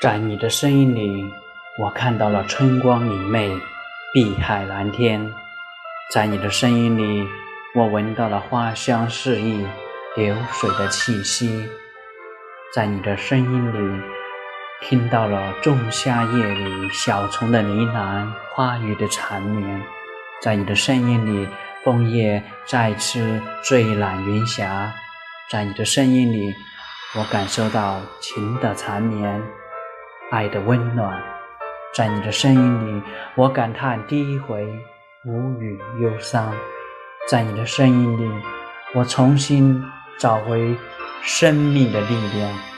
在你的声音里，我看到了春光明媚，碧海蓝天。在你的声音里，我闻到了花香四溢，流水的气息。在你的声音里，听到了仲夏夜里小虫的呢喃，花语的缠绵。在你的声音里，枫叶再次醉染云霞。在你的声音里，我感受到情的缠绵。爱的温暖，在你的声音里，我感叹第一回无语忧伤；在你的声音里，我重新找回生命的力量。